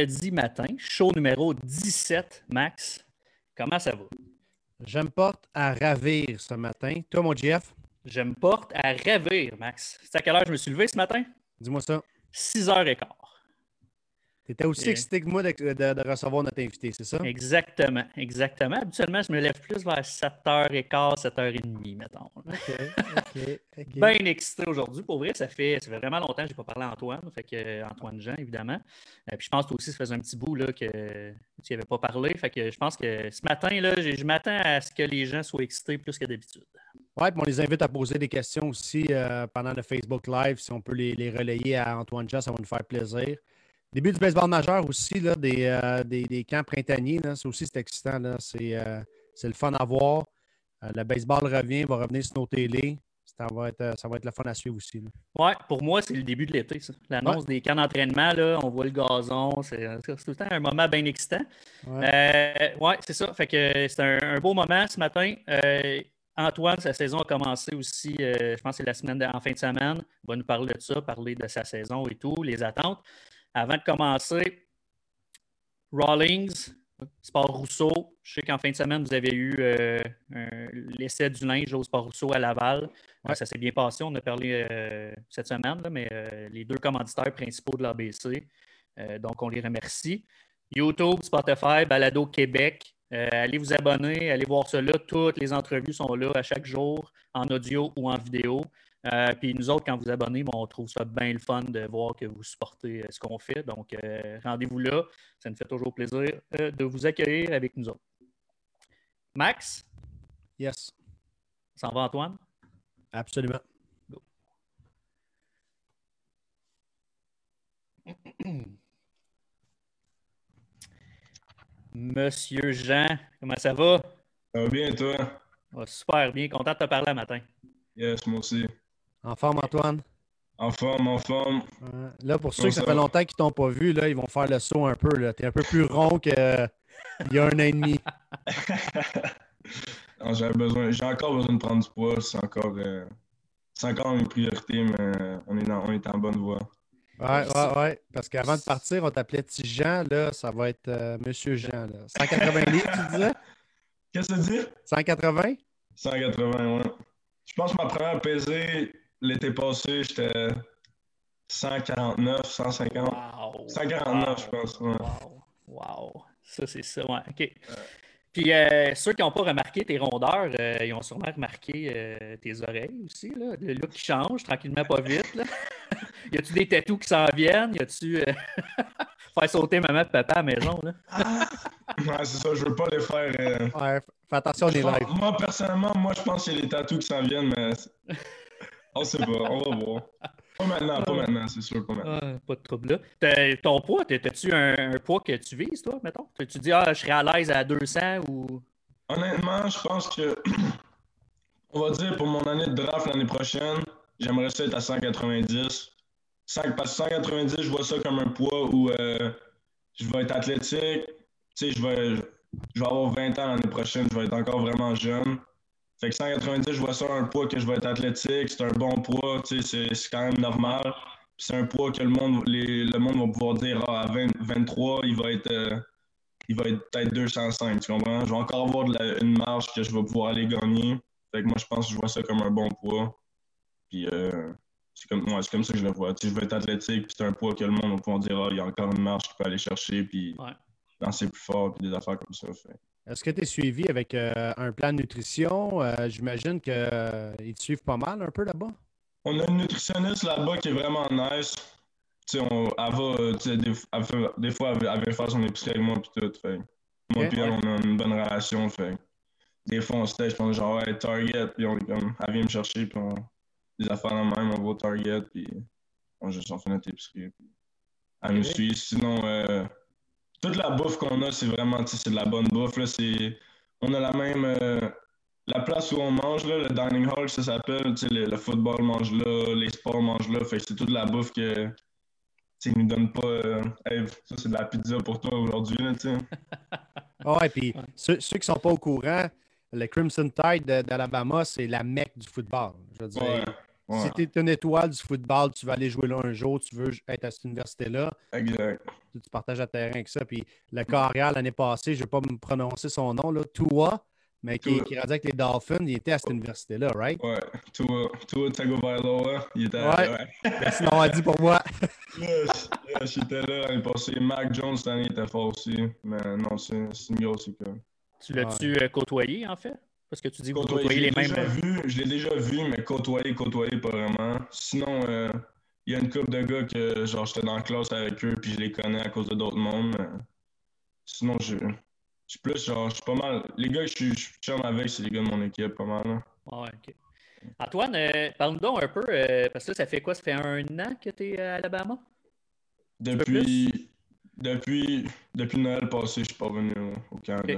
vendredi matin, show numéro 17, Max. Comment ça va? Je me porte à ravir ce matin. Toi, mon Jeff? Je me porte à ravir, Max. C'est à quelle heure je me suis levé ce matin? Dis-moi ça. 6h15. Tu étais aussi excité que moi de, de- de recevoir notre invité, c'est ça? Exactement, exactement. Habituellement, je me lève plus vers 7h15, 7h30, mettons. OK, OK. Bien excité aujourd'hui. Pour vrai, ça fait, ça fait vraiment longtemps que je n'ai pas parlé à Antoine. Fait que, euh, Antoine Jean, évidemment. Euh, puis je pense que toi aussi, ça faisait un petit bout là, que tu n'y avais pas parlé. Fait que je pense que ce matin, là, je m'attends à ce que les gens soient excités plus que d'habitude. Puis on les invite à poser des questions aussi euh, pendant le Facebook Live. Si on peut les, les relayer à Antoine Jean, ça va nous faire plaisir. Début du baseball majeur aussi, là, des, euh, des, des camps printaniers. Ça aussi, c'est excitant. C'est euh, c'est le fun à voir. Euh, le baseball revient, va revenir sur nos télés. Ça va être, ça va être le fun à suivre aussi. Ouais, pour moi, c'est le début de l'été. L'annonce des camps d'entraînement, on voit le gazon. C'est c'est tout le temps un moment bien excitant. Euh, ouais, c'est ça. Fait que c'est un, un beau moment ce matin. Antoine, sa saison a commencé aussi, je pense que c'est la semaine de- en fin de semaine. Il va nous parler de ça, parler de sa saison et tout, les attentes. Avant de commencer, Rawlings, Sport Rousseau. Je sais qu'en fin de semaine, vous avez eu euh, l'essai du linge au Sport Rousseau à Laval. Ouais. Ça s'est bien passé. On a parlé euh, cette semaine, là, mais euh, les deux commanditaires principaux de l'ABC. Donc, on les remercie. YouTube, Spotify, Balado Québec. Allez vous abonner, allez voir cela. Toutes les entrevues sont là à chaque jour, en audio ou en vidéo. Euh, puis nous autres, quand vous abonnez, bon, on trouve ça bien le fun de voir que vous supportez euh, ce qu'on fait. Donc, euh, rendez-vous là. Ça nous fait toujours plaisir euh, de vous accueillir avec nous autres. Max, Yes, ça en va Antoine? absolument. Monsieur Jean, comment ça va? Ça va bien, toi? Super bien, content de te parler un matin. Yes, moi aussi. En forme, Antoine? En forme, en forme. Là, pour ceux que ça ça fait longtemps qu'ils t'ont pas vu, là, ils vont faire le saut un peu. Tu es un peu plus rond qu'il y a un an et demi. Besoin, j'ai encore besoin de prendre du poids. C'est encore, euh, c'est encore une priorité, mais euh, on est, dans- on est en bonne voie. Ouais, ouais, ouais. Parce qu'avant de partir, on t'appelait Petit Jean. Là, ça va être euh, Monsieur Jean. Là. 180 livres, tu disais? Qu'est-ce que tu dis? 180? 180, ouais. Je pense que ma première pesée l'été passé, j'étais 149, 150. Wow! 149, je pense. ouais. Wow! Wow! Ça, c'est ça, ouais. OK. Puis euh, ceux qui n'ont pas remarqué tes rondeurs, euh, ils ont sûrement remarqué euh, tes oreilles aussi, là. Le look qui change tranquillement, pas vite. Là. y a-tu des tatous qui s'en viennent? Y a-tu euh, faire sauter maman et papa à la maison? Là? Ouais, c'est ça, je veux pas les faire. euh, Ouais, fais attention aux je lives. moi, personnellement, moi, je pense qu'il y a des tatous qui s'en viennent, mais on sait pas, on va voir. Pas maintenant, pas maintenant, c'est sûr, pas maintenant. Ah, pas de trouble là. Ton poids, t'as- t'as-tu un, un poids que tu vises, toi, mettons? Tu dis, ah, je serais à l'aise à 200 ou? Honnêtement, je pense que, on va dire pour mon année de draft l'année prochaine, j'aimerais ça être à 190. 5, parce que 190, je vois ça comme un poids où euh, je vais être athlétique. Tu sais, je vais, je vais avoir 20 ans l'année prochaine, je vais être encore vraiment jeune. Fait que 190, je vois ça un poids que je vais être athlétique, c'est un bon poids, tu sais, c'est- c'est quand même normal. Puis C'est un poids que le monde, les- le monde va pouvoir dire ah, à 20 23, il va être. euh, il va être peut-être 205, tu comprends? Je vais encore avoir de la- une marge que je vais pouvoir aller gagner. Fait que moi, je pense que je vois ça comme un bon poids. Puis euh, c'est comme, ouais, comme ça que je le vois. Tu sais, je veux être athlétique, puis c'est un poids que le monde va pouvoir dire, ah, il y a encore une marge qu'il peut aller chercher, puis Ouais. danser plus fort, puis des affaires comme ça. Fait. Est-ce que tu es suivi avec euh, un plan de nutrition? Euh, J'imagine qu'ils te suivent pas mal un peu là-bas. On a une nutritionniste là-bas qui est vraiment nice. Tu sais, on, elle va, euh, des, elle fait- des fois, elle, faire son épicerie avec moi, puis tout. Fait. Moi, puis elle, on a une bonne relation. Fait. Des fois, on se teste, on est genre, ouais, Target, puis on est comme, elle vient me chercher, puis on, des affaires de même, on va au Target, puis on, juste, on fait notre épicerie. Puis elle nous suit. Sinon, euh, toute la bouffe qu'on a, c'est vraiment, c'est de la bonne bouffe. Là, c'est, on a la même. euh, la place où on mange, là, le dining hall, ça s'appelle. Le, le football mange là, les sports mangent là. Fait que c'est toute la bouffe que. tu nous donnent pas. euh, Hey, ça, c'est de la pizza pour toi aujourd'hui. là, tu. Ah puis ceux, ceux qui sont pas au courant, le Crimson Tide de- d'Alabama, c'est la mecque du football. Je veux dire, Ouais. Ouais. Si tu es une étoile du football, tu vas aller jouer là un jour, tu veux être à cette université-là, Exact. tu, tu partages le terrain avec ça. Puis le carrière l'année passée, je ne vais pas me prononcer son nom, là, Tua, mais qui, qui avec les Dolphins, il était à cette université-là, right? Ouais. Tua, Tua Tagovailoa, il était Ouais. Merci d'avoir dit pour moi. Yes, yes, j'étais là l'année passée. Mac Jones, cette année, était fort aussi. Mais non, c'est c'est une grosse école. Tu l'as-tu euh, côtoyé, en fait? Parce que tu dis que vous côtoyez les l'ai mêmes. déjà vu, je l'ai déjà vu, mais côtoyer, côtoyer pas vraiment. Sinon, euh, il y a une couple de gars que genre j'étais dans la classe avec eux, puis je les connais à cause de d'autres mondes. mais Sinon, je, je suis plus genre, je suis pas mal. Les gars que je suis je suis chum avec, c'est les gars de mon équipe, pas mal. là. Ouais, ok. Antoine, euh, parle-nous donc un peu, euh, parce que là, ça fait quoi? Ça fait un an que tu es à Alabama? Depuis, depuis, depuis Noël passé, je suis pas venu au, au Canada.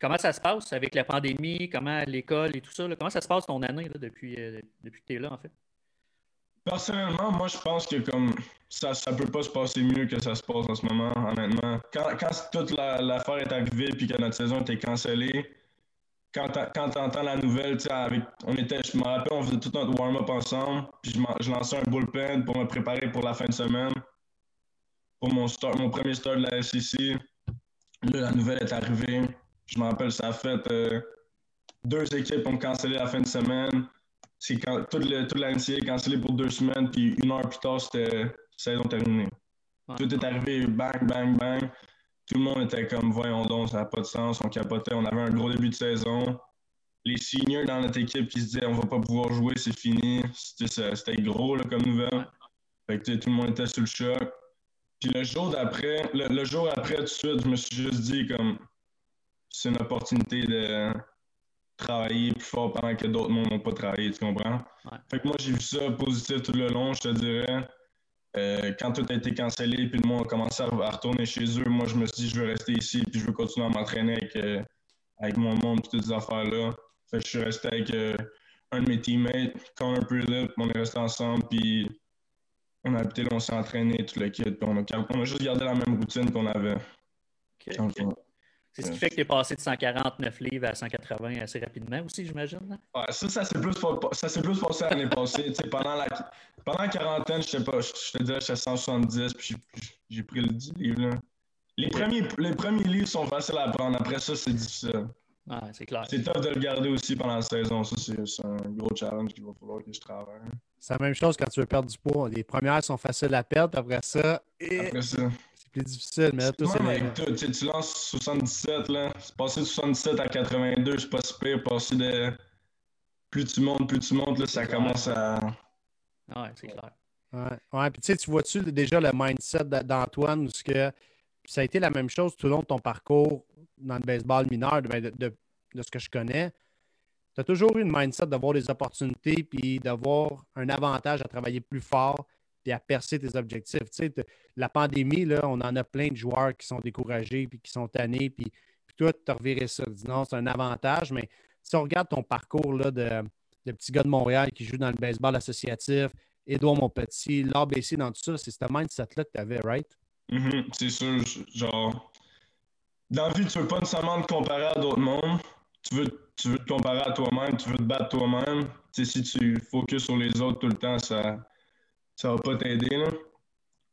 Comment ça se passe avec la pandémie? Comment l'école et tout ça? Comment ça se passe ton année depuis, euh, depuis que tu es là, en fait? Personnellement, moi, je pense que comme ça, ça peut pas se passer mieux que ça se passe en ce moment, honnêtement. Quand, quand toute la- l'affaire est arrivée puis que notre saison était cancellée, quand quand t'entends la nouvelle, tu avec, on était, je me rappelle, on faisait tout notre warm-up ensemble, puis je, je lançais un bullpen pour me préparer pour la fin de semaine, pour mon, mon premier start de la SEC. Là, la nouvelle est arrivée. Je me rappelle, ça a fait euh, deux équipes ont cancellé la fin de semaine. C'est quand toute, le, toute est cancellée pour deux semaines, puis une heure plus tard, c'était saison terminée. Ouais. Tout est arrivé, bang, bang, bang. Tout le monde était comme, voyons donc, ça n'a pas de sens, on capotait. On avait un gros début de saison. Les seniors dans notre équipe qui se disaient, on va pas pouvoir jouer, c'est fini. C'était c'était gros là, comme nouvelle. Fait que tout le monde était sous le choc. Puis le jour d'après, le, le jour après, tout de suite, je me suis juste dit, comme, c'est une opportunité de travailler plus fort pendant que d'autres mondes n'ont pas travaillé, tu comprends? Ouais. Fait que moi, j'ai vu ça positif tout le long, je te dirais. Euh, quand tout a été cancellé, puis le monde a commencé à, à retourner chez eux, moi, je me suis dit, je veux rester ici, puis je veux continuer à m'entraîner avec, euh, avec mon monde, toutes ces affaires-là. Fait que je suis resté avec euh, un de mes teammates, Connor Prilip, on est resté ensemble, puis on a habité là, on s'est entraîné, tout le kit, puis on a, on a juste gardé la même routine qu'on avait. C'est ce qui fait que tu es passé de 149 livres à 180 assez rapidement aussi, j'imagine. là? Ouais, ça, ça s'est plus, plus passé l'année passée. Pendant, la, pendant la quarantaine, je sais pas, je, je te dirais, j'étais 170, puis j'ai- pris le 10 livres. là. Les, premiers, les premiers livres sont faciles à prendre. Après ça, c'est difficile. Ouais, c'est clair. C'est tough de le garder aussi pendant la saison. Ça, c'est un gros challenge qu'il va falloir que je travaille. C'est la même chose quand tu veux perdre du poids. Les premières sont faciles à perdre, après ça, eh, Après ça, plus difficile. Mais là, toi, c'est même tout, tu lances 77, là. C'est passé de 77 à 82, c'est pas si pire. Passer de. Plus tu montes, plus tu montes, là, ça commence à. Ouais, c'est clair. Ouais, ouais. Puis tu sais, tu vois-tu déjà le mindset d'Antoine, où ce que ça a été la même chose tout au long de ton parcours dans le baseball mineur, ben, de, de- de ce que je connais. Tu as toujours eu une mindset d'avoir des opportunités puis d'avoir un avantage à travailler plus fort puis à percer tes objectifs. Tu sais, la pandémie, là, on en a plein de joueurs qui sont découragés puis qui sont tannés. Puis, puis toi, tu as reviré ça. Dis non, c'est un avantage. Mais si on regarde ton parcours là, de, de petit gars de Montréal qui joue dans le baseball associatif, Édouard Montpetit, l'ABC dans tout ça, c'est ce mindset-là que tu avais, right? Mhm, c'est sûr, genre. Dans la vie, tu veux pas nécessairement te comparer à d'autres mondes. Tu veux, tu veux te comparer à toi-même, tu veux te battre toi-même. Si tu focuses sur les autres tout le temps, ça ça va pas t'aider. là.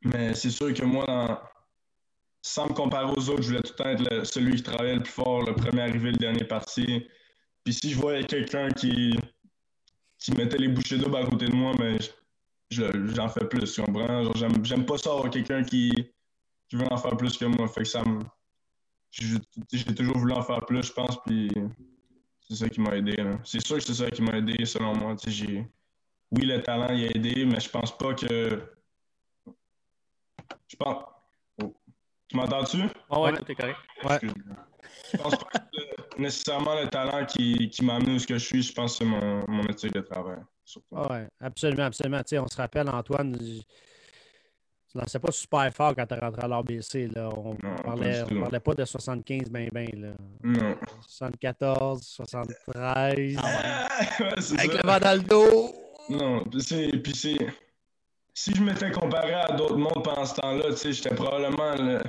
Mais c'est sûr que moi, sans me comparer aux autres, je voulais tout le temps être celui qui travaillait le plus fort, le premier arrivé, le dernier parti. Puis si je voyais quelqu'un qui, qui mettait les bouchées doubles à côté de moi, mais je- j'en fais plus, tu comprends? J'aime, j'aime pas ça avoir quelqu'un qui, qui veut en faire plus que moi. Fait que ça me. J'ai, toujours voulu en faire plus, je pense, puis c'est ça qui m'a aidé. C'est sûr que c'est ça qui m'a aidé, selon moi. J'ai... Oui, le talent il a aidé, mais je pense pas que. Je pense. Oh. Tu m'entends-tu? Ah ouais, Ouais. tout est correct. Ouais. Excuse-moi. Je pense pas que c'est nécessairement le talent qui, qui m'a amené où ce que je suis. Je pense que c'est mon, mon éthique de travail. Oui, absolument, absolument. Tu sais, on se rappelle, Antoine, je- tu lançais pas super fort quand tu es rentré à l'ABC. Là. On pas parlait, on parlait pas de 75 ben ben. Là. Non. 74, 73. Ah, ouais, Avec ça. le vent dans le dos. Non, c'est. Puis c'est. Si je m'étais comparé à d'autres mondes pendant ce temps-là, tu sais, j'étais probablement. le-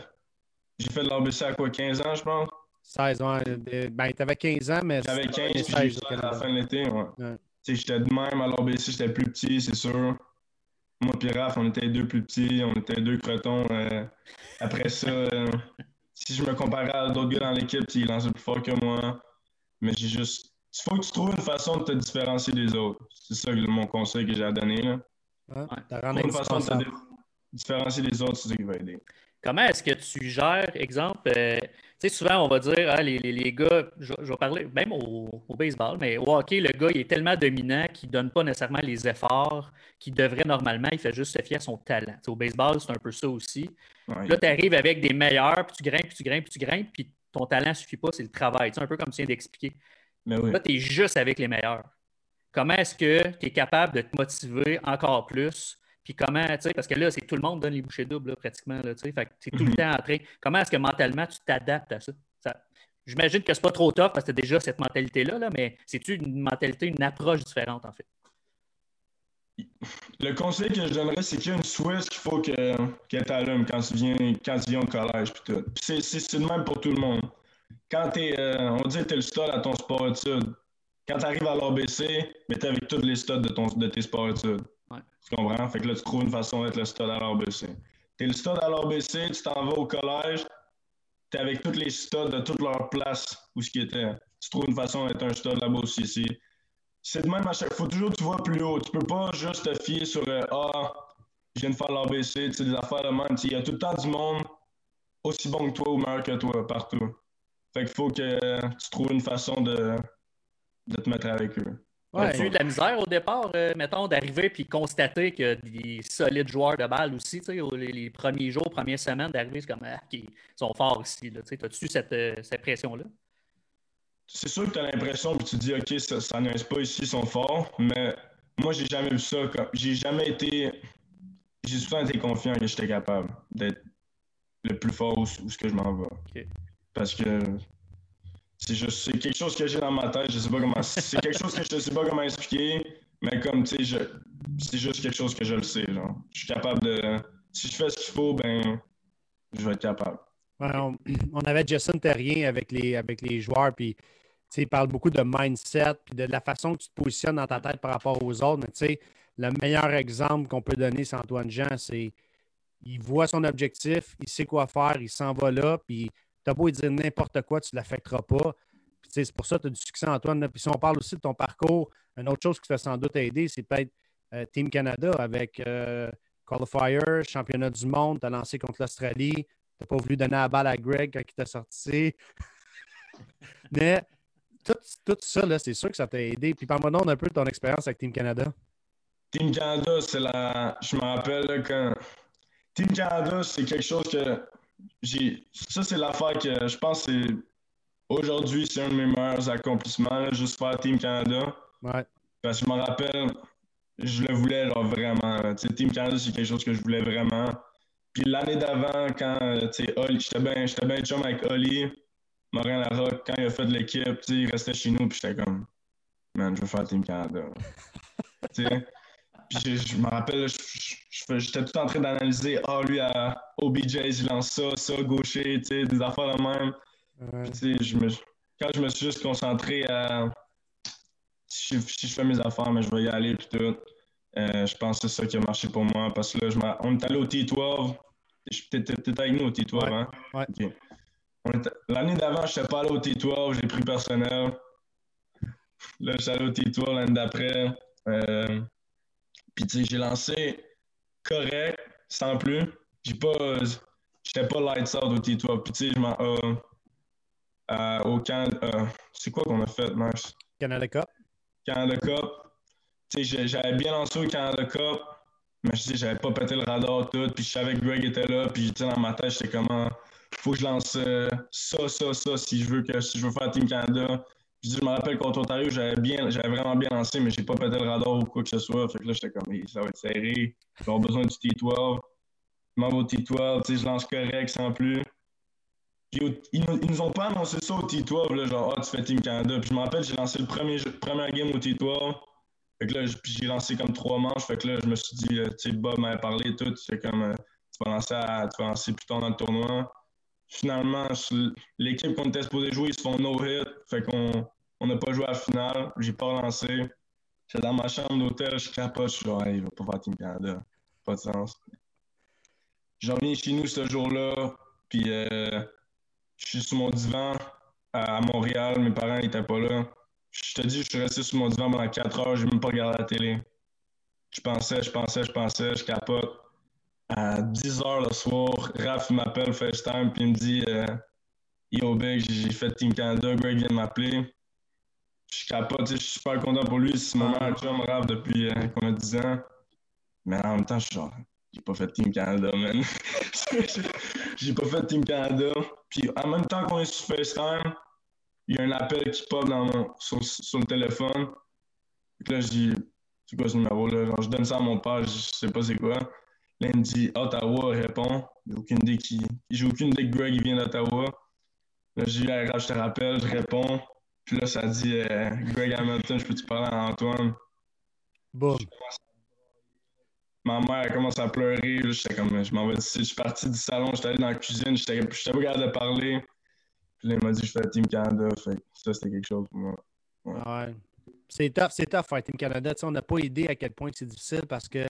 J'ai fait de l'ABC à quoi, 15 ans, je pense? 16, ouais. Ben, tu avais 15 ans, mais. J'avais 15, puis j'ai 16 eu au 16 à la fin de l'été, ouais. Ouais. Tu j'étais de même à l'OBC, j'étais plus petit, c'est sûr. Moi et Raph, on était deux plus petits, on était deux crotons. Euh, après ça, euh, si je me comparais à d'autres gars dans l'équipe, ils lançaient plus fort que moi. Mais j'ai juste. Il faut que tu trouves une façon de te différencier des autres. C'est ça mon conseil que j'ai à donner. Là. Ouais, une façon de te différencier des autres, c'est ça qui va aider. Comment est-ce que tu gères, exemple, euh, tu sais, souvent on va dire, ah, les, les, gars, je, vais parler même au, baseball, mais au hockey, le gars, il est tellement dominant qu'il ne donne pas nécessairement les efforts qu'il devrait normalement, il fait juste se fier à son talent. au baseball, c'est un peu ça aussi. là, tu arrives avec des meilleurs, puis tu grimpes, puis tu grimpes, puis tu grimpes, puis ton talent ne suffit pas, c'est le travail. C'est un peu comme tu viens d'expliquer. Là, tu es juste avec les meilleurs. Comment est-ce que tu es capable de te motiver encore plus? Puis comment, tu sais, parce que là, c'est tout le monde donne les bouchées doubles, pratiquement, tu sais. Fait que tout le mhm. temps en train. Comment est-ce que mentalement tu t'adaptes à ça? J'imagine que c'est pas trop tough parce que tu as déjà cette mentalité-là, là, mais c'est-tu une mentalité, une approche différente, en fait? Le conseil que je donnerais, c'est qu'il y a une switch qu'il faut que, que tu allumes quand tu viens, quand tu viens au collège. Puis tout. c'est, le même pour tout le monde. Quand tu es, euh, on dit que tu es le stud à ton sport études. Quand tu arrives à l'ABC, mais tu avec tous les studs de, ton, de tes sports études. Tu comprends? Fait que là, tu trouves une façon d'être le stud à l'RBC. Tu es le stud à l'RBC, tu t'en vas au collège, tu es avec tous les studs de toutes leurs places où ce qui était. Tu trouves une façon d'être un stud là-bas aussi. C'est de même à chaque fois. toujours tu vois plus haut. Tu peux pas juste te fier sur euh, Ah, je viens de faire l'ABC, des affaires de même. Il y a tout le temps du monde aussi bon que toi ou meilleur que toi partout. Fait qu'il faut que tu trouves une façon de, de te mettre avec eux. Ouais. As-tu eu de la misère au départ, euh, mettons, d'arriver puis constater que des solides joueurs de balle aussi, tu sais, les, premiers jours, premières semaines, d'arriver, c'est comme, ah, ils sont forts ici. As-tu cette, euh, cette pression-là? C'est sûr que tu as l'impression que tu dis, OK, ça, ça pas ici, ils sont forts, mais moi, j'ai jamais vu ça. J'ai jamais été. J'ai souvent été confiant que j'étais capable d'être le plus fort où, ce que je m'en vais. Parce que c'est juste quelque chose que j'ai dans ma tête, je sais pas comment. C'est quelque chose que je sais pas comment expliquer, mais comme tu sais, c'est juste quelque chose que je le sais. Genre. Je suis capable de. Si je fais ce qu'il faut, ben je vais être capable. on, avait Jason Terrien avec les, avec les joueurs, puis il parle beaucoup de mindset, puis de la façon que tu te positionnes dans ta tête par rapport aux autres. Mais tu sais, le meilleur exemple qu'on peut donner, c'est Antoine Jean, c'est il voit son objectif, il sait quoi faire, il s'en va là, puis tu as beau dire n'importe quoi, tu ne l'affecteras pas. C'est pour ça que tu as du succès, Antoine. Puis si on parle aussi de ton parcours, une autre chose qui t'a sans doute aidé, c'est peut-être euh, Team Canada avec euh, Qualifier, championnat du monde, tu as lancé contre l'Australie, tu n'as pas voulu donner la balle à Greg quand il t'a sorti. Mais tout, tout ça, c'est sûr que ça t'a aidé. Puis parle-moi un peu de ton expérience avec Team Canada. Team Canada, c'est la. Je me rappelle quand. Team Canada, c'est quelque chose que ça, c'est l'affaire que je pense que aujourd'hui, c'est un de mes meilleurs accomplissements, juste faire Team Canada. Parce que je me rappelle, je le voulais vraiment. Team Canada, c'est quelque chose que je voulais vraiment. Puis l'année d'avant, quand j'étais bien bien chum avec Oli, Morin Larocque, quand il a fait de l'équipe, il restait chez nous, puis j'étais comme, man, je veux faire Team Canada. Puis je, me rappelle, j'étais tout en train d'analyser, ah, lui, à OBJ, il lance ça, ça, gaucher, tu sais, des affaires de même. Puis, me, quand je me suis juste concentré à. Si je, fais mes affaires, mais je vais y aller, puis tout. Euh, je pense que c'est ça qui a marché pour moi, parce que là, je on est allé au T12. T'étais avec nous au T12, hein? Ouais. L'année d'avant, je n'étais pas allé au T12, j'ai pris personnel. Là, je suis allé au T12 l'année d'après. Euh, puis, tu sais, j'ai lancé correct, sans plus. J'ai pas. J'étais pas lights out au T12. Puis, tu sais, je m'en. Euh, euh, au Canada. Euh, c'est quoi qu'on a fait, Max? Canada Cup. Canada Cup. Tu sais, j'avais bien lancé au Canada Cup, mais je sais, j'avais pas pété le radar tout. Puis, je savais que Greg était là. Puis, tu sais, dans ma tête, j'étais comment. Faut que je lance ça, ça, ça, si je veux que si je veux faire Team Canada. Puis je me rappelle contre Ontario, j'avais bien, j'avais vraiment bien lancé, mais j'ai pas pété le radar ou quoi que ce soit. Fait que là, j'étais comme, ça va être serré. Avoir besoin du T12. Je m'en vais au T12, tu sais, je lance correct sans plus. Puis ils, nous ont pas annoncé ça au T12, là, genre, ah, tu fais Team Canada. Puis je me rappelle, j'ai lancé le premier, premier game au T12. Fait que là, j'ai lancé comme trois manches. Fait que là, je me suis dit, euh, tu sais, Bob m'avait parlé et tout. C'est comme, euh, tu vas lancer, tu vas lancer plus tard dans le tournoi finalement, l'équipe qu'on était supposé jouer, ils se font no-hit. Fait qu'on n'a pas joué à la finale. J'ai pas lancé. J'étais dans ma chambre d'hôtel, je capote, je suis genre, il va pas faire Team Canada. Pas de sens. Je reviens chez nous ce jour-là, puis euh, je suis sur mon divan à Montréal, mes parents n'étaient pas là. Je te dis, je suis resté sur mon divan pendant 4 heures, j'ai même pas regardé la télé. Je pensais, je pensais, je pensais, je capote. À 10 heures le soir, Raph m'appelle FaceTime puis il me dit euh, Yo Big, j'ai fait Team Canada, Greg vient de m'appeler. Je capote, je suis super content pour lui, c'est mon meilleur chum Raph depuis euh, combien 10 ans. Mais en même temps, je suis genre, j'ai pas fait Team Canada, man. j'ai pas fait Team Canada. Puis en même temps qu'on est sur FaceTime, il y a un appel qui pop dans mon, sur, sur le téléphone. Puis là, je dis, c'est quoi ce numéro-là? Genre, je donne ça à mon père, je sais pas c'est quoi. Dit Ottawa répond. J'ai aucune idée qui. J'ai aucune idée que Greg vient d'Ottawa. Là, j'ai dit je te rappelle, je réponds. Puis là, ça dit euh, Greg Hamilton, je peux-tu parler à Antoine? Bon. Ma mère a commencé à pleurer. J'étais comme, je m'en vais d'ici. Je suis parti du salon, j'étais allé dans la cuisine, j'étais pas capable de parler. Puis là, il m'a dit, je fais Team Canada. Fait ça, c'était quelque chose pour moi. Ouais. ouais. C'est tough, c'est tough faire Team Canada. on n'a pas idée à quel point c'est difficile parce que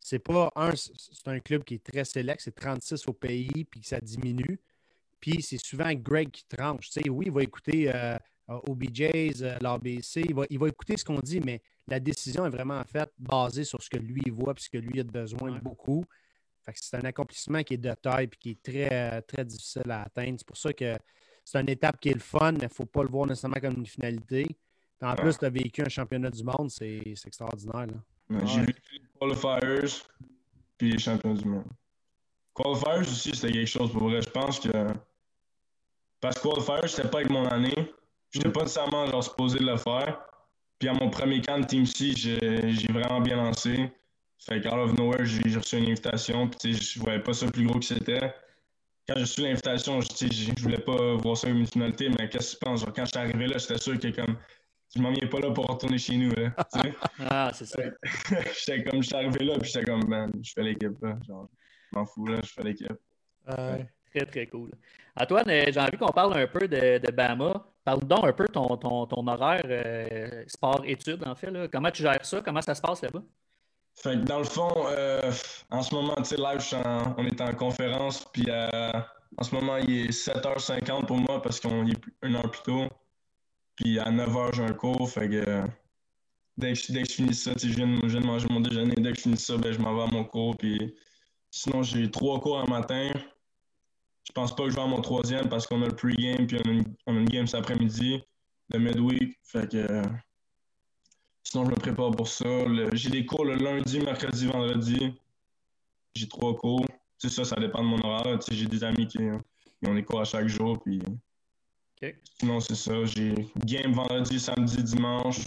c'est pas un, c'est un club qui est très sélect, c'est 36 au pays, puis ça diminue. Puis c'est souvent Greg qui tranche. sais, oui, il va écouter euh, OBJs, euh, l'ABC, il va, il va écouter ce qu'on dit, mais la décision est vraiment faite basée sur ce que lui voit et ce que lui a besoin de beaucoup. c'est un accomplissement qui est de taille et qui est très, très difficile à atteindre. C'est pour ça que c'est une étape qui est le fun, mais il ne faut pas le voir nécessairement comme une finalité. En plus, tu as vécu un championnat du monde, c'est extraordinaire. J'ai vécu les qualifiers puis les championnats du monde. Qualifiers aussi, c'était quelque chose pour vrai. Je pense que. Parce que qualifiers, c'était pas avec mon année. Je n'étais pas nécessairement genre, supposé de le faire. Puis à mon premier camp de Team C, j'ai vraiment bien lancé. Fait qu'à of nowhere, j'ai reçu une invitation. Puis je voyais pas ça plus gros que c'était. Quand j'ai reçu l'invitation, je, je voulais pas voir ça comme une finalité, mais qu'est-ce que tu penses? Genre, quand j'étais arrivé là, j'étais sûr que comme je m'en viens pas là pour retourner chez nous. Là, ah, c'est ça. j'étais comme, j'étais arrivé là, puis j'étais comme, man, je fais l'équipe. Genre, je m'en fous, là, je fais l'équipe. Très, très cool. Antoine, euh, j'ai envie qu'on parle un peu de, de Bama. Parle donc un peu ton, ton, ton horaire euh, sport-études, en fait. Là. Comment tu gères ça? Comment ça se passe là-bas? Fait que dans le fond, euh, en ce moment, tu sais, live, on est en conférence, puis en ce moment, il est 7h50 pour moi parce qu'on est une heure plus tôt. Puis à 9h, j'ai un cours. Fait que dès que, dès que je finis ça, je viens, je viens de manger mon déjeuner. Dès que je finis ça, ben, je m'en vais à mon cours. Puis sinon, j'ai trois cours un matin. Je pense pas que je vais à mon troisième parce qu'on a le pre-game puis on a, une, game cet après-midi, le midweek. Fait que sinon, je me prépare pour ça. J'ai des cours le lundi, mercredi, vendredi. J'ai trois cours. Ça, ça dépend de mon horaire. J'ai des amis qui, qui, ont des cours à chaque jour. Puis Sinon, c'est ça. J'ai game vendredi, samedi, dimanche.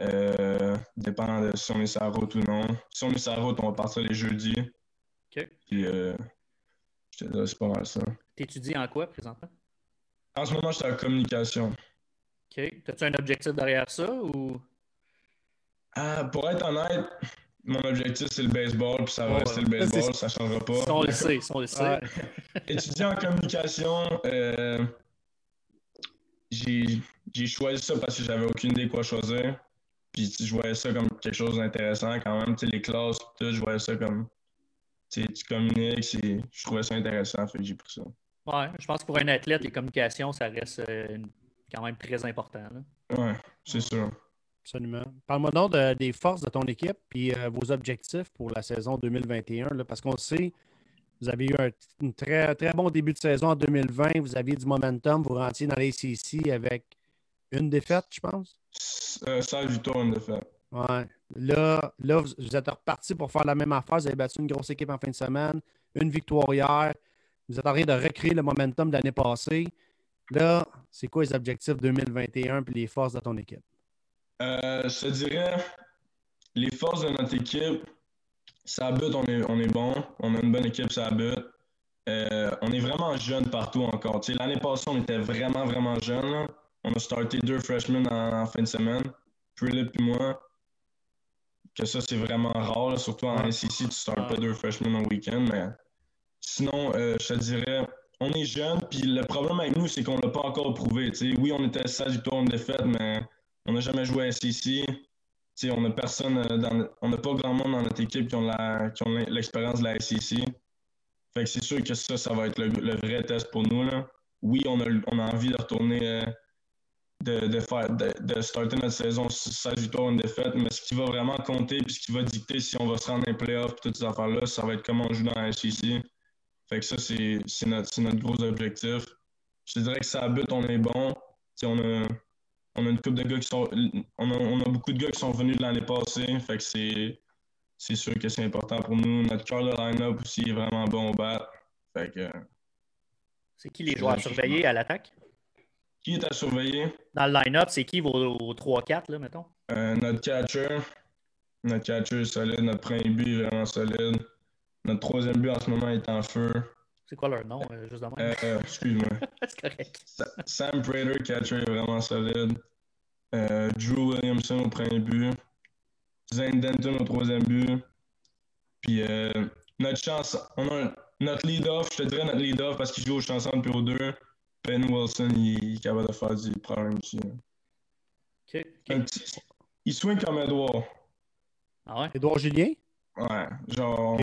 Euh, dépend de si on est sur la route ou non. Si on est sur la route, on va partir les jeudis. OK. Puis, euh, je te dis, c'est pas mal ça. T'étudies en quoi présentement? En ce moment, je suis en communication. OK. As-tu un objectif derrière ça ou? Ah, pour être honnête, mon objectif, c'est le baseball, puis ça va rester le baseball, ça ne changera pas. on le sait, on le sait. Étudier en communication, euh, j'ai choisi ça parce que j'avais aucune idée quoi choisir. Puis je voyais ça comme quelque chose d'intéressant quand même. sais, les classes, tout, je voyais ça comme tu communiques, je trouvais ça intéressant, fait que j'ai pris ça. Ouais, je pense que pour un athlète, les communications, ça reste euh, quand même très important. Oui, c'est sûr. Absolument. Parle-moi donc des forces de ton équipe et euh, vos objectifs pour la saison 2021, là, parce qu'on sait, vous avez eu un, très, très bon début de saison en 2020. Vous aviez du momentum. Vous rentiez dans l'ACC avec une défaite, je pense. Euh, 16 victoires, une défaite. Ouais. Là, là, vous êtes reparti pour faire la même affaire. Vous avez battu une grosse équipe en fin de semaine. Une victoire hier. Vous êtes en train de recréer le momentum de l'année passée. Là, c'est quoi les objectifs 2021 et les forces de ton équipe? Euh, je te dirais, les forces de notre équipe, ça but, on est, on est bon. On a une bonne équipe, ça but. Euh, on est vraiment jeune partout encore. L'année passée, on était vraiment, vraiment jeune. On a starté deux freshmen en, fin de semaine, Philip et moi. Que ça, c'est vraiment rare, surtout en SEC, tu ne startes pas deux freshmen en week-end. Mais sinon, euh, je te dirais, on est jeune, puis le problème avec nous, c'est qu'on ne l'a pas encore prouvé. Oui, on était 16 victoires, en défaite, mais on n'a jamais joué à SEC. On n'a personne euh, dans, on pas grand monde dans notre équipe qui ont la, qui ont l'expérience de la SEC. Fait que c'est sûr que ça, ça va être le, vrai test pour nous. Là. Oui, on a, on a envie de retourner, euh, de, de, faire, de, de, starter notre saison 16 victoires, une défaite, mais ce qui va vraiment compter puis ce qui va dicter si on va se rendre playoffs et toutes ces affaires-là, ça va être comment on joue dans la SEC. Fait que ça, c'est notre, notre gros objectif. Je dirais que ça but, on est bon. on a, on a une couple de gars qui sont. On a, on a beaucoup de gars qui sont venus de l'année passée. Fait que c'est. C'est sûr que c'est important pour nous. Notre cœur de line-up aussi est vraiment bon au bat. Fait que. C'est qui les joueurs à surveiller à l'attaque? Qui est à surveiller? Dans le line-up, c'est qui vos, 3-4, là, mettons? Euh, notre catcher. Notre catcher est solide. Notre premier but est vraiment solide. Notre troisième but en ce moment est en feu. C'est quoi leur nom, euh, juste euh, Excuse-moi. c'est correct. Sam Prater, catcher, est vraiment solide. Euh, Drew Williamson au premier but. Zane Denton au troisième but. Puis notre chance, on a notre lead-off, je te dirais notre lead-off parce qu'il joue au chanson depuis au 2. Ben Wilson, il, est capable de faire du problème aussi. OK. il swing comme Edouard. Ah ouais? Edouard Julien? Ouais, genre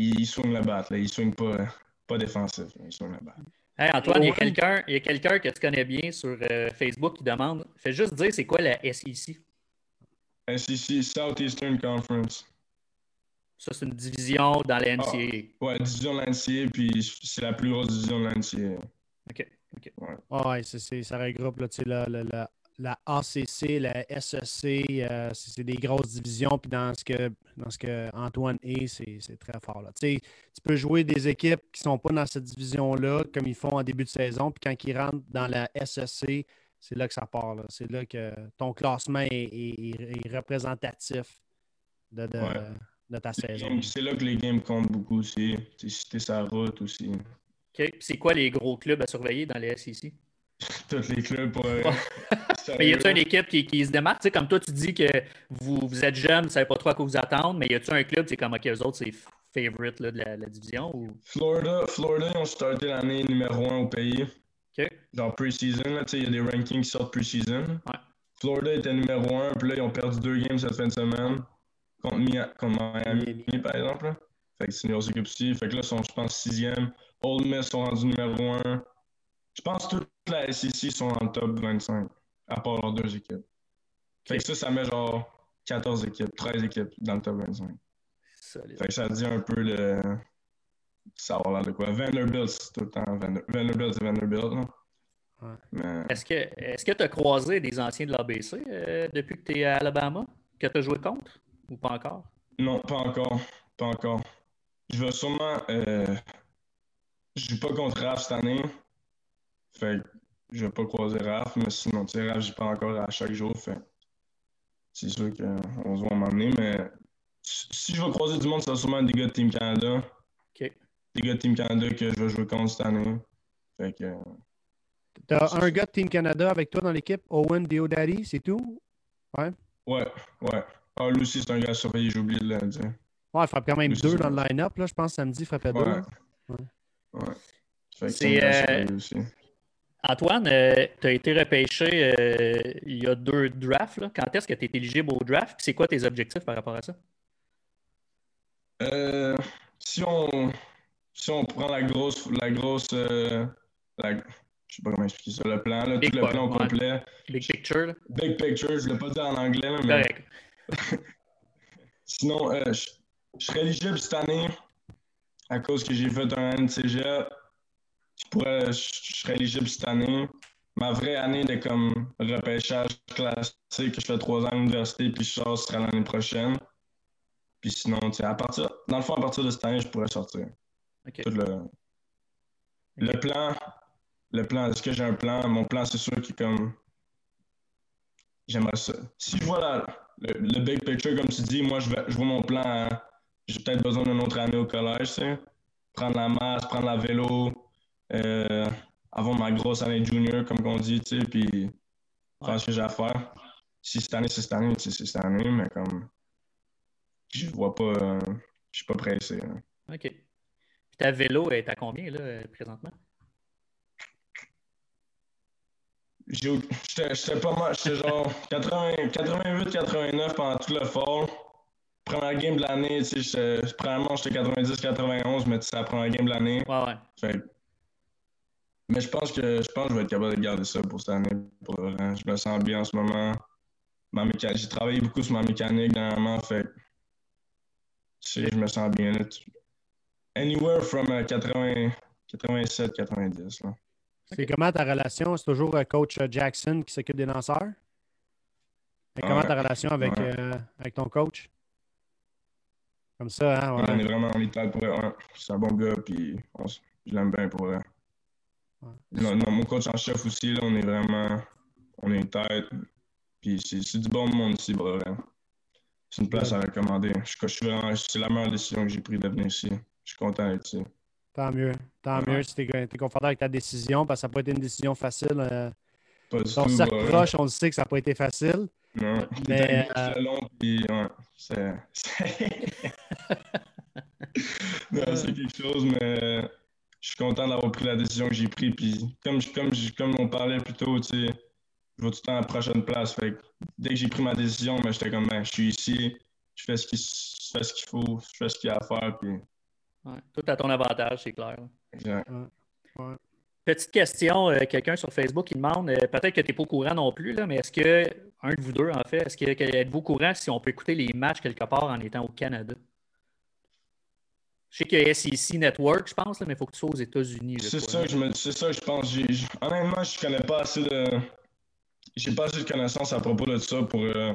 il, swing la batte. Là. Il swing pas, pas défensif. Il swing la batte. Hey Antoine, il y a quelqu'un quelqu'un que tu connais bien sur euh, Facebook qui demande Fais juste dire c'est quoi la SEC SEC, Southeastern Conference. Ça, c'est une division dans la NCAA. Ah, ouais, division de la NCAA, puis c'est la plus grosse division de la NCAA. OK. OK. Ouais, ouais ça regroupe là, la, la, la, la ACC, la SEC, euh, c'est des grosses divisions. Puis dans ce que, dans ce que Antoine est, c'est très fort. Là. Tu peux jouer des équipes qui ne sont pas dans cette division-là, comme ils font en début de saison. Puis quand ils rentrent dans la SEC, c'est là que ça part. C'est là que ton classement est, représentatif de, ta saison. C'est là que les games comptent beaucoup aussi. Si tu sa route aussi. OK. C'est quoi les gros clubs à surveiller dans les SEC? Tous les clubs. Mais y a-t-il une équipe qui, se démarque? comme toi, tu dis que vous, vous êtes jeune, vous ne savez pas trop à quoi vous attendre, mais y a-t-il un club, c'est comme OK, eux autres, c'est favorite de la, division? Ou... Florida, Florida, ils ont starté l'année numéro un au pays. Dans pre-season, il y a des rankings qui sortent pre-season. Florida était numéro un, puis là, ils ont perdu deux games cette fin de semaine contre, Miami, par exemple. Fait que c'est une grosse équipe aussi. Fait que là, ils sont, je pense, sixième. Old Miss sont rendus numéro un. Je pense que toute la SEC sont dans le top 25 à part leurs deux équipes. Fait que ça, ça met genre 14 équipes, 13 équipes dans le top 25. Fait que ça dit un peu le. Ça va l'air de quoi. Vanderbilt, c'est tout le temps. Vanderbilt, c'est Vanderbilt. Ouais. Est-ce que tu as croisé des anciens de l'ABC euh, depuis que tu es à Alabama? Que tu as joué contre? Ou pas encore? Non, pas encore. Pas encore. Je vais sûrement. Euh... Je joue pas contre Raph cette année. Fait je vais pas croiser Raph, mais sinon, tu sais, Raph, j'y pas encore à chaque jour. Fait c'est sûr qu'on se voit m'emmener, mais si je veux croiser du monde, ça va sûrement des gars de Team Canada. OK. Des gars de Team Canada que je vais jouer contre cette année. Fait que. T'as un gars de Team Canada avec toi dans l'équipe, Owen Deodaddy, c'est tout? Ouais. Ouais, ouais. Ah, lui aussi, c'est un gars surveillé, j'ai oublié de le dire. Ouais, il frappe quand même deux dans le line-up, là. Je pense samedi, il frappait deux. Ouais. ouais. c'est euh, Antoine, euh, tu as été repêché euh, il y a deux drafts. Quand est-ce que tu es éligible au draft? C'est quoi tes objectifs par rapport à ça? Euh, si, on, si on prend la grosse. La grosse la, je sais pas comment expliquer ça, le plan, là, tout le plan complet. Big picture. Big picture, je ne l'ai pas dit en anglais. mais... Sinon, je, je serais éligible cette année à cause que j'ai fait un NCGA je pourrais, je, serais éligible cette année. Ma vraie année de comme repêchage classique, je fais trois ans à l'université, puis je sors, ce sera l'année prochaine. Puis sinon, à partir, dans le fond, à partir de cette année, je pourrais sortir. le, le plan, le plan, est-ce que j'ai un plan? Mon plan, c'est sûr est comme. J'aimerais ça. Si je vois le, big picture, comme tu dis, moi, je, je vois mon plan. J'ai peut-être besoin d'une autre année au collège, tu sais. Prendre la masse, prendre la vélo, euh, avant ma grosse année junior, comme on dit, tu sais, puis faire ce que j'ai à faire. Si cette année, c'est cette année, c'est cette année, mais comme je vois pas, euh, je suis pas pressé. Hein. OK. Puis ta vélo est à combien, là, présentement? J'étais pas mal. J'étais genre 88-89 pendant tout le fall. Première game de l'année, tu sais, premièrement, j'étais 90-91, mais c'est la première game de l'année. Ouais, ouais. Mais je pense que je pense que je vais être capable de garder ça pour cette année. Pour, je me sens bien en ce moment. J'ai travaillé beaucoup sur ma mécanique dernièrement, fait je, je me sens bien là. Anywhere from 80, 87, 90. Là. C'est comment ta relation? C'est toujours euh, coach euh, Jackson qui s'occupe des lanceurs? Et comment ta relation avec, euh, avec ton coach? Comme ça, hein? On est vraiment en état pour C'est un bon gars, puis je l'aime bien pour vrai. Non, mon coach en chef aussi, là, on est vraiment. On est une tête. Puis c'est du bon monde ici, bro. C'est une place à recommander. Je, suis vraiment. C'est la meilleure décision que j'ai prise de venir ici. Je suis content d'être ici. Tant mieux. Tant mieux si tu es, confortable avec ta décision, parce que ça n'a pas été une décision facile. Euh, pas ton cercle proche, on le sait que ça n'a pas été facile. Non. Mais. Euh... long, puis, ouais, c'est. non, c'est quelque chose, mais je suis content d'avoir pris la décision que j'ai prise. Puis comme, comme, comme on parlait plus tôt, tu sais, je vais tout le temps à la prochaine place. Fait dès que j'ai pris ma décision, ben, j'étais comme, ben, je suis ici, je fais ce qu'il faut, je fais ce qu'il y a à faire. Puis... tout à ton avantage, c'est clair. Exact. Petite question, euh, quelqu'un sur Facebook il demande, euh, peut-être que tu n'es pas au courant non plus, là, mais est-ce que, un de vous deux en fait, est-ce que êtes-vous au courant si on peut écouter les matchs quelque part en étant au Canada? Je sais qu'il y a SEC Network, je pense, mais il faut que tu sois aux États-Unis. C'est ça, je me... ça, je pense. Honnêtement, je connais pas assez de. J'ai pas assez de connaissances à propos de ça pour euh,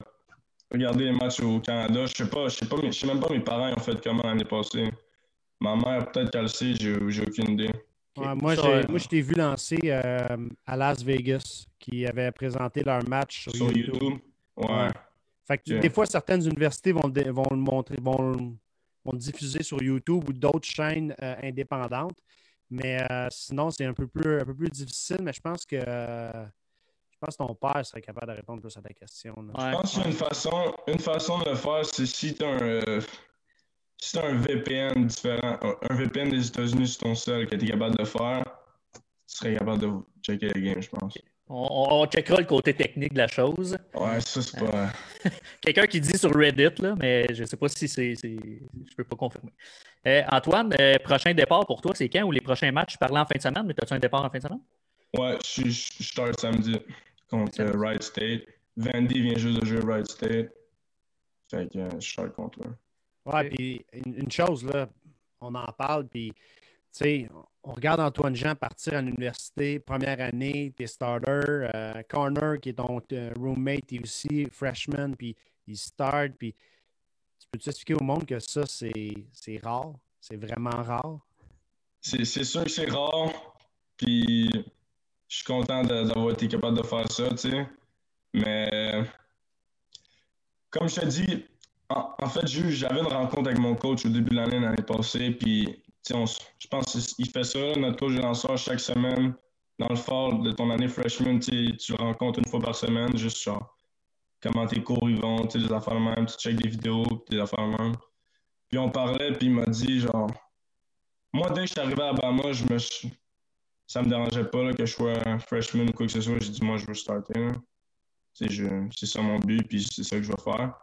regarder les matchs au Canada. Je sais pas, je sais pas, je sais même pas mes parents ont fait comment l'année passée. Ma mère, peut-être qu'elle le sait, j'ai aucune idée. moi, je t'ai vu lancer euh, à Las Vegas, qui avait présenté leur match sur, YouTube. Ouais. Fait que des fois, certaines universités vont, vont le montrer, vont vont diffuser sur YouTube ou d'autres chaînes euh, indépendantes. Mais euh, sinon, c'est un peu plus un peu plus difficile, mais je pense que je pense que ton père serait capable de répondre plus à ta question. Je pense qu'une façon, une façon de le faire, c'est si tu as un, euh, si un VPN différent, un VPN des États-Unis sur ton seul que tu es capable de faire, tu serais capable de checker le game, je pense. On, checkera le côté technique de la chose. Ouais, ça, c'est pas. Quelqu'un qui dit sur Reddit, là, mais je ne sais pas si c'est. Je ne peux pas confirmer. Euh, Antoine, euh, prochain départ pour toi, c'est quand ou les prochains matchs? Tu parlais en fin de semaine, mais as-tu un départ en fin de semaine? Ouais, je, je start samedi contre euh, Wright State. Vandy vient juste de jouer Wright State. Fait que je start contre eux. Ouais, puis une, une, chose, là, on en parle, puis sais, on regarde Antoine Jean partir à l'université, première année, t'es starter, euh, Corner qui est ton euh, roommate, il aussi freshman, puis il start, puis tu peux t'expliquer au monde que ça, c'est rare? C'est vraiment rare? C'est sûr que c'est rare, puis je suis content d'avoir été capable de faire ça, tu sais. Mais comme je te dis, en, en fait, j'avais une rencontre avec mon coach au début de l'année l'année passée, puis je pense qu'il fait ça, notre coach de lanceur, chaque semaine. Dans le fall de ton année freshman, tu le rencontres une fois par semaine, juste genre comment tes cours ils vont, les affaires même, tu checkes des vidéos, des affaires même. Puis on parlait, puis il m'a dit genre, moi dès que je suis arrivé à Alabama, je me ça me dérangeait pas que je sois freshman ou quoi que ce soit. J'ai dit, moi, je veux starter. C'est ça mon but, puis c'est ça que je vais faire.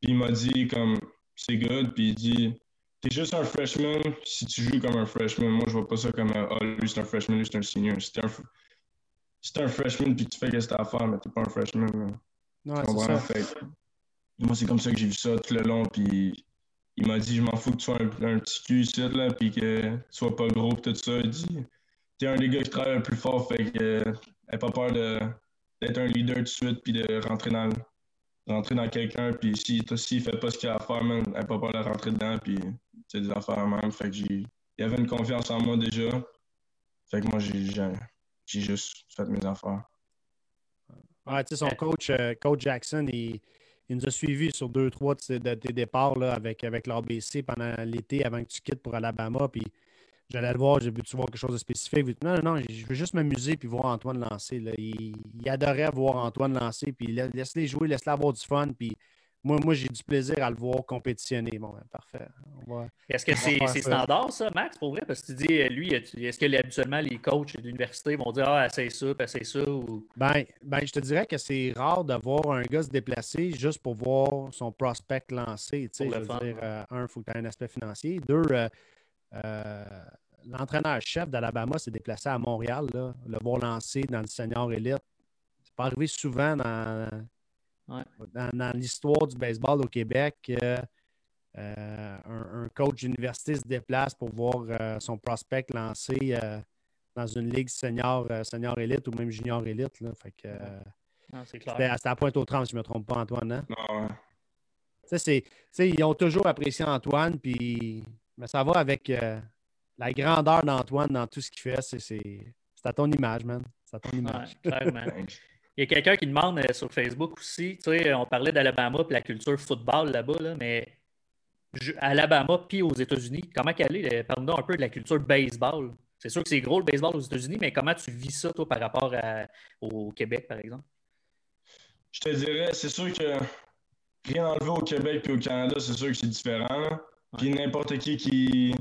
Puis il m'a dit, comme, c'est good, puis il dit, T'es juste un freshman si tu joues comme un freshman. Moi, je vois pas ça comme un oh, lui, c'est un freshman, lui, c'est un senior. Si t'es un, un, freshman puis tu fais ce que t'as à faire, mais t'es pas un freshman. Ouais, c'est ça. Fait. Moi, c'est comme ça que j'ai vu ça tout le long. Puis il m'a dit, je m'en fous que tu sois un, petit cul ici, là, puis que tu sois pas gros, tout ça. Il dit, t'es un des gars qui travaille le plus fort, fait que n'aie pas peur d'être un leader tout de suite, puis de rentrer dans le rentrer dans quelqu'un, puis s'il si, fait pas ce qu'il a à faire, man, elle pas peur de rentrer dedans, puis c'est des affaires même. Fait que il y avait une confiance en moi déjà. Fait que moi, j'ai, juste fait mes affaires. Ouais, tu sais, son coach, euh, coach Jackson, il, nous a suivis sur deux, trois de, tes départs là, avec, avec l'ABC pendant l'été avant que tu quittes pour Alabama. Puis J'allais le voir, j'ai vu-tu voir quelque chose de spécifique. Non, non, non, je veux juste m'amuser puis voir Antoine lancer. Il, adorait voir Antoine lancer. Puis laisse-les jouer, laisse-les avoir du fun. Puis moi, moi j'ai du plaisir à le voir compétitionner. Bon, ben, parfait. Est-ce que c'est standard, ça, Max, pour vrai? Parce que tu dis, lui, est-ce que habituellement les coachs de l'université vont dire Ah, essaye ça, essaye ça? Ou... Ben, ben, je te dirais que c'est rare de voir un gars se déplacer juste pour voir son prospect lancé. Tu sais, je veux dire, euh, un, il faut que tu aies un aspect financier. Deux, euh, euh, l'entraîneur-chef d'Alabama s'est déplacé à Montréal, là, le voir lancer dans le senior élite. C'est pas arrivé souvent dans dans, l'histoire du baseball au Québec, euh, un, coach d'université se déplace pour voir euh, son prospect lancé euh, dans une ligue senior, senior élite ou même junior élite. Fait que, C'était à pointe au 30, si je ne me trompe pas, Antoine. Hein? Non. ils ont toujours apprécié Antoine, puis mais ça va avec la grandeur d'Antoine dans tout ce qu'il fait. C'est à ton image, man. C'est à ton image. Il y a quelqu'un qui demande euh, sur Facebook aussi, tu sais, on parlait d'Alabama et la culture football là-bas, mais Alabama puis aux États-Unis, comment qu'elle est? Parle-nous un peu de la culture baseball. C'est sûr que c'est gros le baseball aux États-Unis, mais comment tu vis ça, toi, par rapport au Québec, par exemple? Je te dirais, c'est sûr que rien enlevé au Québec et au Canada, c'est sûr que c'est différent. Puis n'importe qui, qui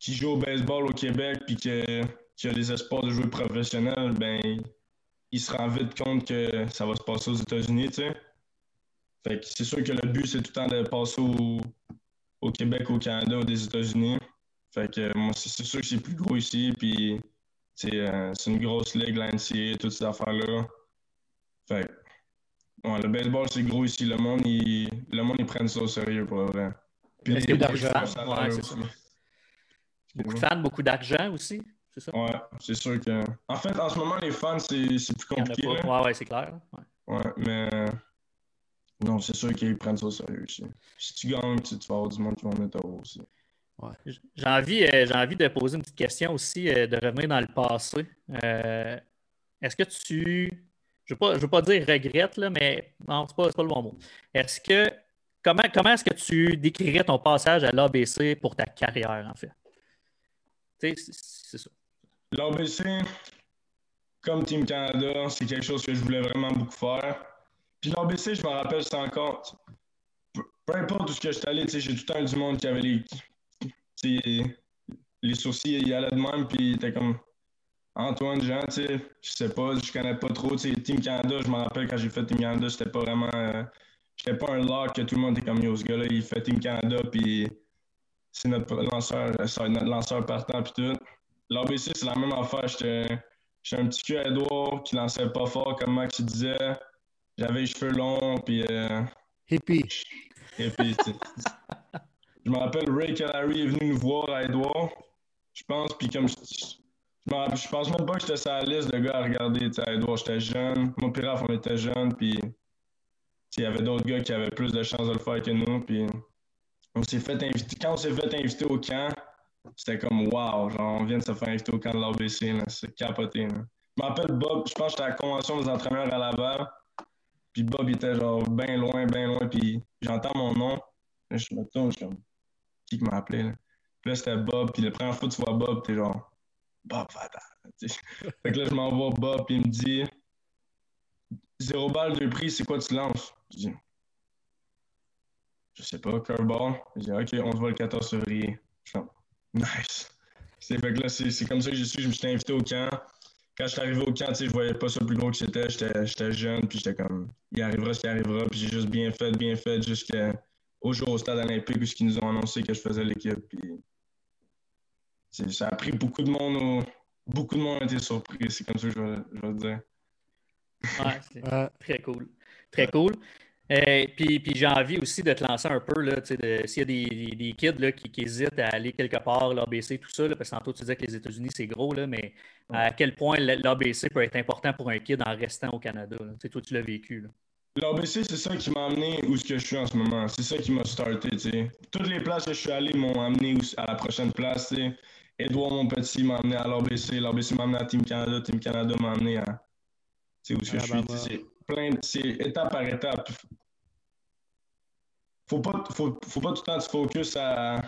qui joue au baseball au Québec puis qui a des espoirs de jouer professionnel, ben il se rend vite compte que ça va se passer aux États-Unis, tu sais. Fait que c'est sûr que le but, c'est tout le temps de passer au, Québec, au Canada ou des États-Unis. Fait que moi, c'est sûr que c'est plus gros ici, puis c'est euh, une grosse ligue, l'NCA, toutes ces affaires-là. Fait que, le baseball, c'est gros ici. Le monde, il, le monde, ils prennent ça au sérieux, pour vrai. Puis, il y a d'argent. Ouais, c'est ça. Beaucoup de fans, beaucoup d'argent aussi? C'est ça? Ouais, c'est sûr que. En fait, en ce moment, les fans, c'est plus compliqué. Ouais, ouais, c'est clair. Ouais, mais. Non, c'est sûr qu'ils prennent ça au sérieux aussi. Si tu gagnes, tu, vas avoir du monde qui va mettre aussi. Ouais. J'ai envie, euh, envie de poser une petite question aussi, euh, de revenir dans le passé. Euh, est-ce que tu. Je ne veux, veux, pas dire regrette, là, mais non, c'est pas, pas le bon mot. Est-ce que. Comment, comment est-ce que tu décrirais ton passage à l'ABC pour ta carrière, en fait? Tu sais, c'est ça. L'ABC, comme Team Canada, c'est quelque chose que je voulais vraiment beaucoup faire. Puis l'ABC, je me rappelle, c'est encore. Peu, importe où je suis allé, j'ai tout le temps du monde qui avait les. Les sourcils, il y allait de même, puis était comme. Antoine Jean, tu sais, je sais pas, je connais pas trop. Team Canada, je me rappelle quand j'ai fait Team Canada, c'était pas vraiment. Euh, j'étais pas un lock que tout le monde était comme yo, ce gars-là, il fait Team Canada, puis c'est notre lanceur, notre lanceur partant, puis tout. L'ABC, c'est la même affaire. J'étais un petit cul à Edouard qui lançait pas fort, comme Max disait. J'avais les cheveux longs, puis. Euh... Hippie. Hippie, Je me rappelle, Ray Calary est venu nous voir à Edouard, je pense, puis comme. Je, je, pense même pas que j'étais sur la liste de gars à regarder. À Edouard, j'étais jeune. Mon pirate, on était jeune, puis. Il y avait d'autres gars qui avaient plus de chances de le faire que nous, puis. On s'est fait inviter. Quand on s'est fait inviter au camp, c'était comme wow, genre on vient de se faire inviter au camp de l'ABC, c'est capoté. Je m'appelle Bob, je pense que j'étais à la convention des entraîneurs à Laval. Puis Bob il était genre bien loin, bien loin, puis j'entends mon nom. je me tourne, je suis comme qui m'a appelé là? Puis là c'était Bob, puis la première fois que tu vois Bob, t'es genre Bob Fata. fait que là je m'envoie Bob, puis il me dit Zéro balle, deux prix, c'est quoi tu lances? Je dis Je sais pas, curveball. Je dis OK, on se voit le 14 février. Je fais Nice. C'est fait que là, c'est comme ça que j'ai su, je me suis invité au camp. Quand je suis arrivé au camp, je voyais pas ça plus gros que c'était. J'étais jeune, puis j'étais comme, il arrivera ce qui arrivera. Puis j'ai juste bien fait, bien fait, jusqu'au jour au stade olympique où ils nous ont annoncé que je faisais l'équipe. Puis ça a pris beaucoup de monde. Beaucoup de monde a été surpris. C'est comme ça que je vais, je vais le dire. Ouais, c'est très cool. Très cool. Euh, puis, puis j'ai envie aussi de te lancer un peu, s'il y a des, des, kids là, qui, hésitent à aller quelque part, l'ABC, tout ça, parce que tantôt tu disais que les États-Unis, c'est gros, là, mais à quel point l'ABC peut être important pour un kid en restant au Canada? Là? Toi, tu l'as vécu. L'ABC, c'est ça qui m'a amené où je suis en ce moment. C'est ça qui m'a starté. Toutes les places que je suis allé m'ont amené à la prochaine place. Edouard Monpetit m'a amené à l'ABC. L'ABC m'a amené à Team Canada. Team Canada m'a amené à où je suis plein c'est étape par étape. Faut pas, faut, faut pas tout le temps se focus à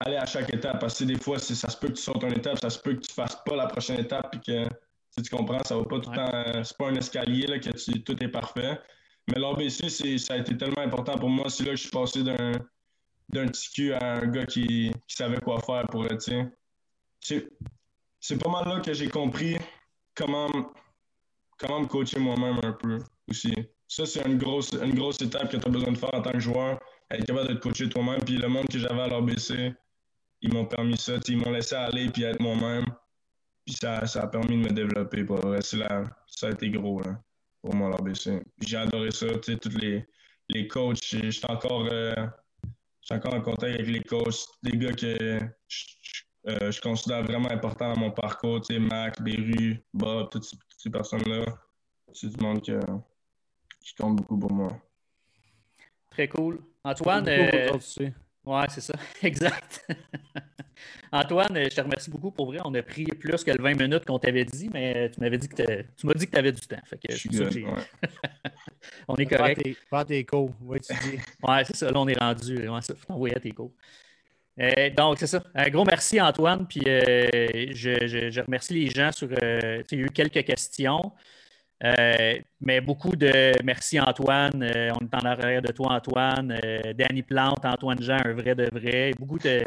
aller à chaque étape parce que des fois, ça se peut que tu sautes une étape, ça se peut que tu fasses pas la prochaine étape puis que si tu comprends, ça va pas tout le temps. C'est pas un escalier là, que tout est parfait. Mais l'ABC, ça a été tellement important pour moi. C'est là que je suis passé d'un, d'un petit cul à un gars qui, savait quoi faire pour être. C'est, c'est pas mal là que j'ai compris comment, comment me coacher moi-même un peu aussi. Ça, c'est une grosse, une grosse étape que tu as besoin de faire en tant que joueur, être capable de te coacher toi-même. Puis le monde que j'avais à l'ABC, ils m'ont permis ça. Ils m'ont laissé aller puis être moi-même. Puis ça, ça a permis de me développer. Ça a été gros pour moi, l'ABC. J'ai adoré ça. Tous les, les coachs, j'étais encore, euh, encore en contact avec les coachs, des gars que euh, je, considère vraiment importants dans mon parcours. Mac, Beru, Bob, toutes, ces personnes-là. C'est du monde que, qui compte beaucoup pour moi. Très cool. Antoine, euh, oui, c'est ça. Exact. Antoine, je te remercie beaucoup pour vrai. On a pris plus que le 20 minutes qu'on t'avait dit, mais tu m'avais dit que tu m'as dit que tu avais du temps. Fait que, on est correct. Pas tes cours. Oui, tu dis. ouais, c'est ça. Là, on est rendu. Ouais, ça, faut t'envoyer tes cours. Euh, donc, c'est ça. Un gros merci, Antoine. Puis euh, je, je, remercie les gens sur. Euh, il y a eu quelques questions. Euh, mais beaucoup de merci Antoine, euh, on est en arrière de toi Antoine, euh, Danny Plante, Antoine Jean, un vrai de vrai, beaucoup de,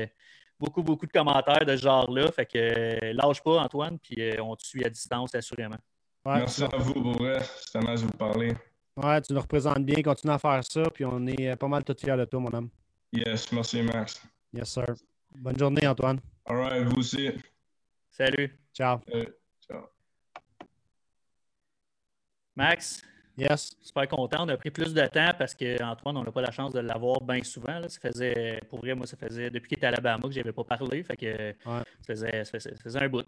beaucoup, beaucoup de commentaires de ce genre-là. Fait que lâche pas Antoine, puis on te suit à distance assurément. merci à vous, pour vrai, c'est un de vous parler. Ouais, tu nous représentes bien, continue à faire ça, puis on est pas mal tout fiers de toi, mon homme. Yes, merci Max. Yes, sir. Bonne journée, Antoine. All right, vous aussi. Salut. Ciao. Max? Yes. Super content. On a pris plus de temps parce qu'Antoine, on n'a pas la chance de l'avoir bien souvent. Ça faisait, pour vrai, moi, ça faisait depuis qu'il était à Alabama que je n'avais pas parlé. Fait que ça, faisait, faisait, un bout.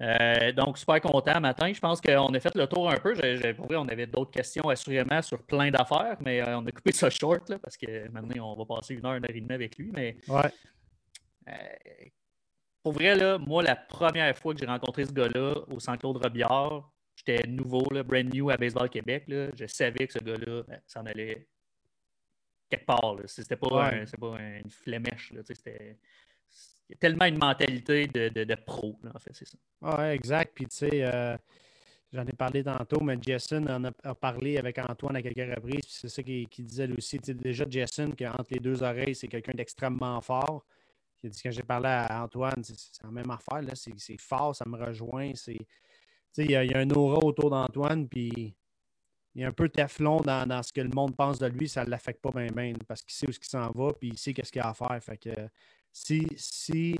Euh, donc, super content matin. Je pense qu'on a fait le tour un peu. pour vrai, on avait d'autres questions assurément sur plein d'affaires, mais euh, on a coupé ça short là, parce que maintenant, on va passer une heure, une heure et demie avec lui. Mais ouais. Euh, pour vrai, là, moi, la première fois que j'ai rencontré ce gars-là au Saint-Claude Robillard, J'étais nouveau, là, brand new à Baseball Québec. Là. Je savais que ce gars-là ben, s'en allait quelque part. C'était pas, pas une flémèche. C'était il y a tellement une mentalité de, de, pro, en fait, c'est ça. Oui, exact. Puis, tu sais, euh, j'en ai parlé tantôt, mais Jason en a, parlé avec Antoine à quelques reprises. C'est ça qu'il disait lui aussi. déjà, Jason, qui entre les deux oreilles, c'est quelqu'un d'extrêmement fort. Il a dit, quand j'ai parlé à Antoine, c'est la même affaire, là. C'est fort, ça me rejoint. C'est il y, a un aura autour d'Antoine, puis il y a un peu Teflon dans, dans, ce que le monde pense de lui, ça ne l'affecte pas bien, parce qu'il sait où il s'en va, puis il sait qu'est-ce qu'il a à faire. Fait que si, si,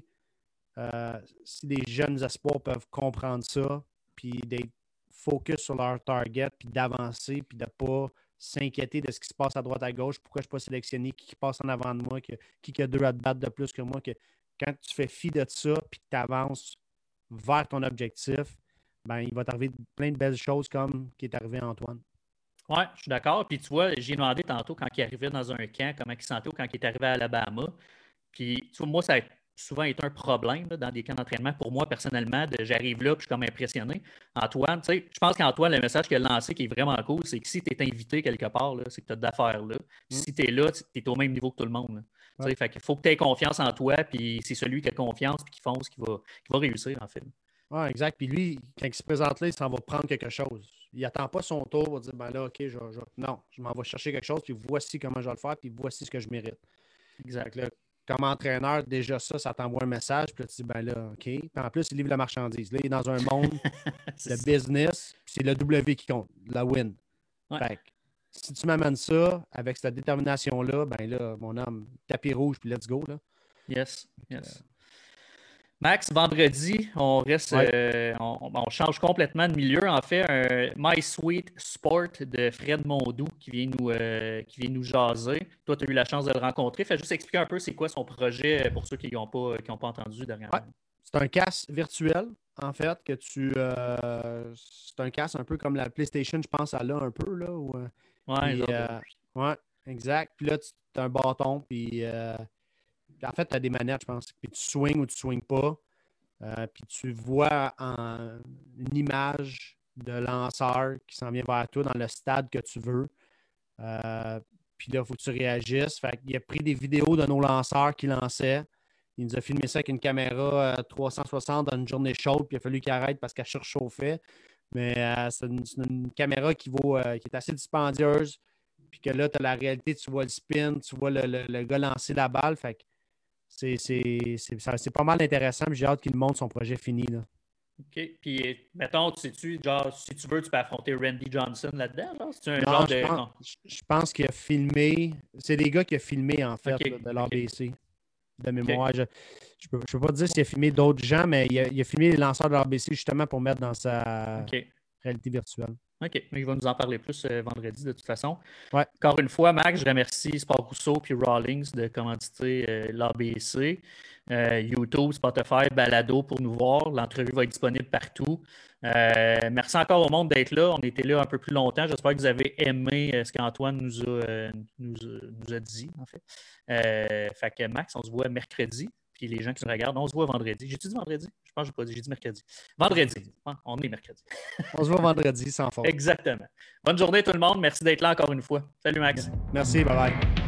euh, si des jeunes espoirs peuvent comprendre ça, puis d'être focus sur leur target, puis d'avancer, puis de ne pas s'inquiéter de ce qui se passe à droite à gauche, pourquoi je ne suis pas sélectionné, qui, passe en avant de moi, qui, qui a deux à battre de plus que moi, que quand tu fais fi de ça, puis que tu avances vers ton objectif, ben, il va t'arriver plein de belles choses comme qui est arrivé à Antoine. Oui, je suis d'accord. Puis tu vois, j'ai demandé tantôt quand il arrivait dans un camp, comment il sentait ou quand il est arrivé à Alabama. Puis tu vois, moi, ça a souvent été un problème dans des camps d'entraînement. Pour moi, personnellement, j'arrive là, puis je suis comme impressionné. Antoine, tu sais, je pense qu'Antoine, le message qu'il a lancé qui est vraiment cool, c'est que si tu es invité quelque part, c'est que tu as d'affaires là. Mm. Si tu es là, tu es au même niveau que tout le monde. Fait qu'il faut que tu aies confiance en toi, puis c'est celui qui a confiance, puis qui fonce, qui va, qui va réussir, en fait. Oui, exact. Puis lui, quand il se présente là, il s'en va prendre quelque chose. Il n'attend pas son tour pour dire ben là, OK, je, non, je m'en vais chercher quelque chose, puis voici comment je vais le faire, puis voici ce que je mérite. Exact. Là, comme entraîneur, déjà ça, ça t'envoie un message, puis là, tu dis ben là, OK. Puis en plus, il livre la marchandise. Là, il est dans un monde de business, c'est le W qui compte, la win. Fait si tu m'amènes ça avec cette détermination-là, ben là, mon homme, tapis rouge, puis let's go. Là. Yes, yes. Max, vendredi, on reste, euh, on, change complètement de milieu. En fait, un My Sweet Sport de Fred Mondou qui vient nous, euh, qui vient nous jaser. Toi, tu as eu la chance de le rencontrer. Fais juste expliquer un peu c'est quoi son projet pour ceux qui n'ont pas, pas entendu dernièrement. C'est un casque virtuel, en fait, que tu. Euh, c'est un casque un peu comme la PlayStation, je pense, à là un peu. Là, ouais, exact. Puis là, tu as un bâton, puis en fait, tu as des manettes, je pense. Puis tu swings ou tu swings pas. Euh, puis tu vois en, une image de lanceur qui s'en vient vers toi dans le stade que tu veux. Euh, puis là, il faut que tu réagisses. Il a pris des vidéos de nos lanceurs qui lançaient. Il nous a filmé ça avec une caméra 360 euh, dans une journée chaude, puis il a fallu qu'il arrête parce qu'elle surchauffait. Mais c'est une, caméra qui vaut qui est assez dispendieuse, puis que là, tu as la réalité, tu vois le spin, tu vois le, gars lancer la balle. Fait que c'est pas mal intéressant. J'ai hâte qu'il montre son projet fini. Là. OK. Puis, mettons, tu sais-tu, genre, si tu veux, tu peux affronter Randy Johnson là-dedans, genre? C'est un genre de. je pense qu'il a filmé. C'est des gars qui a filmé, en fait, de l'ABC. De mémoire. Je ne peux, peux, pas dire s'il a filmé d'autres gens, mais il a, il a, filmé les lanceurs de l'ABC justement pour mettre dans sa réalité virtuelle. OK, il va nous en parler plus euh, vendredi de toute façon. Encore une fois, Max, je remercie Sport Rousseau et Rawlings de commanditer euh, l'ABC. Euh, YouTube, Spotify, Balado pour nous voir. L'entrevue va être disponible partout. merci encore au monde d'être là. On était là un peu plus longtemps. J'espère que vous avez aimé ce qu'Antoine nous a, nous, a dit, en fait. fait que Max, on se voit mercredi. Puis les gens qui nous regardent, on se voit vendredi. J'ai-tu dit vendredi? Je pense que je pas dit, j'ai dit mercredi. Vendredi. On est mercredi. on se voit vendredi sans faute. Exactement. Bonne journée tout le monde. Merci d'être là encore une fois. Salut Max. Merci, bye bye.